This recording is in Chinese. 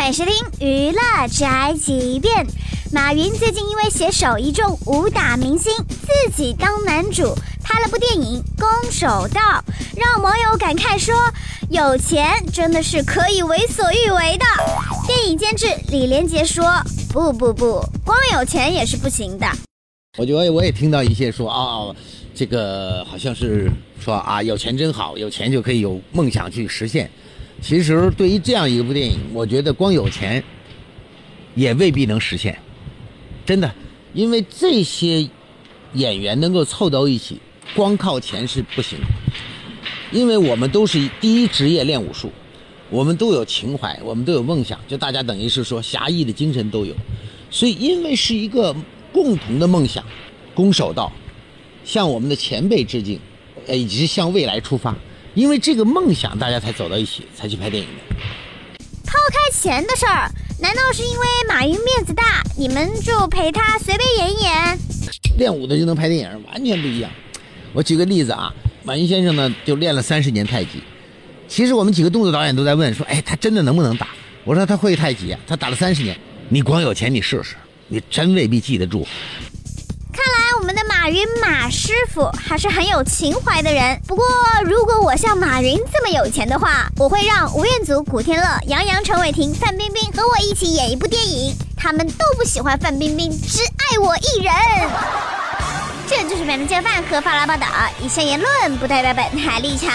欢迎收听娱乐宅急便。马云最近因为携手一众武打明星，自己当男主，拍了部电影《攻守道》，让网友感慨说：“有钱真的是可以为所欲为的。”电影监制李连杰说：“不不不，光有钱也是不行的。”我觉得我也听到一些说啊，这个好像是说啊，有钱真好，有钱就可以有梦想去实现。其实对于这样一部电影，我觉得光有钱也未必能实现，真的，因为这些演员能够凑到一起，光靠钱是不行。因为我们都是第一职业练武术，我们都有情怀，我们都有梦想，就大家等于是说侠义的精神都有，所以因为是一个共同的梦想，攻守道，向我们的前辈致敬，呃，以及向未来出发。因为这个梦想，大家才走到一起，才去拍电影的。抛开钱的事儿，难道是因为马云面子大，你们就陪他随便演一演？练武的就能拍电影，完全不一样。我举个例子啊，马云先生呢就练了三十年太极。其实我们几个动作导演都在问说，哎，他真的能不能打？我说他会太极，他打了三十年。你光有钱，你试试，你真未必记得住。马云马师傅还是很有情怀的人。不过，如果我像马云这么有钱的话，我会让吴彦祖、古天乐、杨洋、陈伟霆、范冰冰和我一起演一部电影。他们都不喜欢范冰冰，只爱我一人。这就是本台饭和发来报道，以下言论不代表本台立场。